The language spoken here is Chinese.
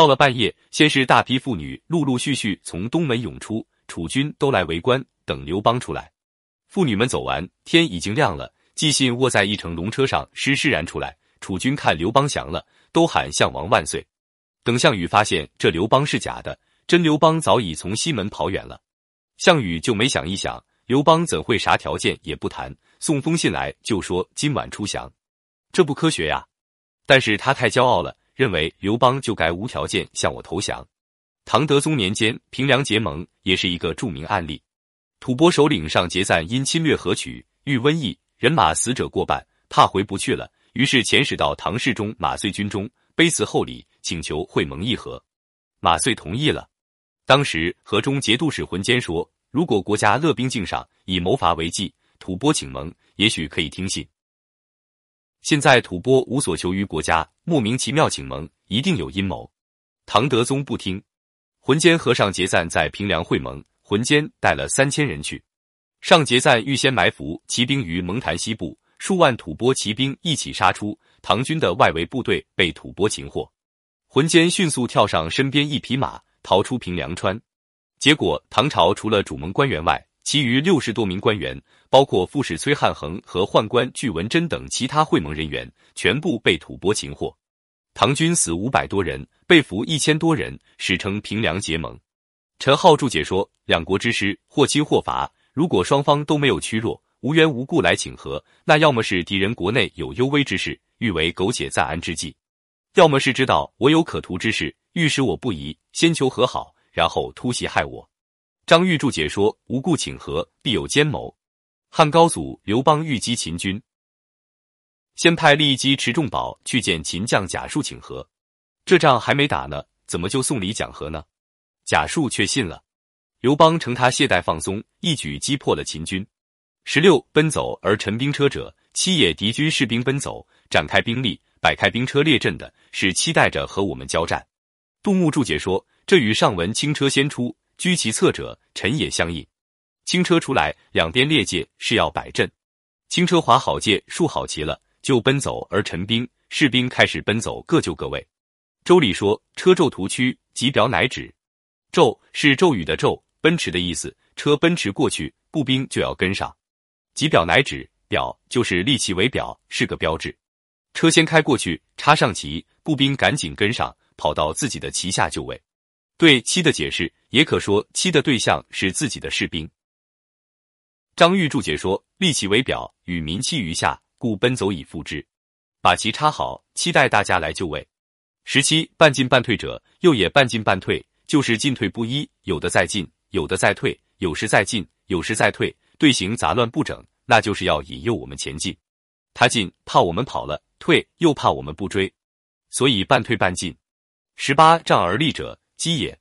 到了半夜，先是大批妇女陆陆续续从东门涌出，楚军都来围观，等刘邦出来。妇女们走完，天已经亮了。纪信卧在一乘龙车上，施施然出来。楚军看刘邦降了，都喊项王万岁。等项羽发现这刘邦是假的，真刘邦早已从西门跑远了。项羽就没想一想，刘邦怎会啥条件也不谈，送封信来就说今晚出降，这不科学呀。但是他太骄傲了，认为刘邦就该无条件向我投降。唐德宗年间，平凉结盟也是一个著名案例。吐蕃首领上结赞因侵略河曲遇瘟疫，人马死者过半，怕回不去了，于是遣使到唐世宗马遂军中，卑辞厚礼，请求会盟议和。马遂同意了。当时河中节度使浑坚说：“如果国家乐兵敬上，以谋伐为计，吐蕃请盟，也许可以听信。现在吐蕃无所求于国家，莫名其妙请盟，一定有阴谋。”唐德宗不听，浑坚和尚结赞在平凉会盟。浑坚带了三千人去，上结赞预先埋伏骑兵于蒙坛西部，数万吐蕃骑兵一起杀出，唐军的外围部队被吐蕃擒获。浑坚迅速跳上身边一匹马，逃出平凉川。结果唐朝除了主盟官员外，其余六十多名官员，包括副使崔汉衡和宦官巨文贞等其他会盟人员，全部被吐蕃擒获。唐军死五百多人，被俘一千多人，史称平凉结盟。陈浩注解说：两国之师或侵或伐，如果双方都没有屈弱，无缘无故来请和，那要么是敌人国内有幽微之事，欲为苟且在安之计；要么是知道我有可图之事，欲使我不疑，先求和好，然后突袭害我。张玉柱解说：无故请和，必有奸谋。汉高祖刘邦欲击秦军，先派利基持重宝去见秦将贾树请和，这仗还没打呢，怎么就送礼讲和呢？贾树却信了，刘邦乘他懈怠放松，一举击破了秦军。十六奔走而陈兵车者，七野敌军士兵奔走，展开兵力，摆开兵车列阵的，是期待着和我们交战。杜牧注解说：这与上文轻车先出，居其侧者，陈也相应。轻车出来，两边列界是要摆阵。轻车划好界，竖好旗了，就奔走而陈兵，士兵开始奔走，各就各位。周礼说：车骤图驱，即表乃止。骤是骤雨的骤，奔驰的意思。车奔驰过去，步兵就要跟上。即表乃止，表就是立旗为表，是个标志。车先开过去，插上旗，步兵赶紧跟上，跑到自己的旗下就位。对七的解释，也可说七的对象是自己的士兵。张玉注解说：立旗为表，与民期于下，故奔走以复之。把旗插好，期待大家来就位。十七半进半退者，又也半进半退。就是进退不一，有的在进，有的在退，有时在进，有时在退，队形杂乱不整，那就是要引诱我们前进。他进怕我们跑了，退又怕我们不追，所以半退半进。十八仗而立者，鸡也。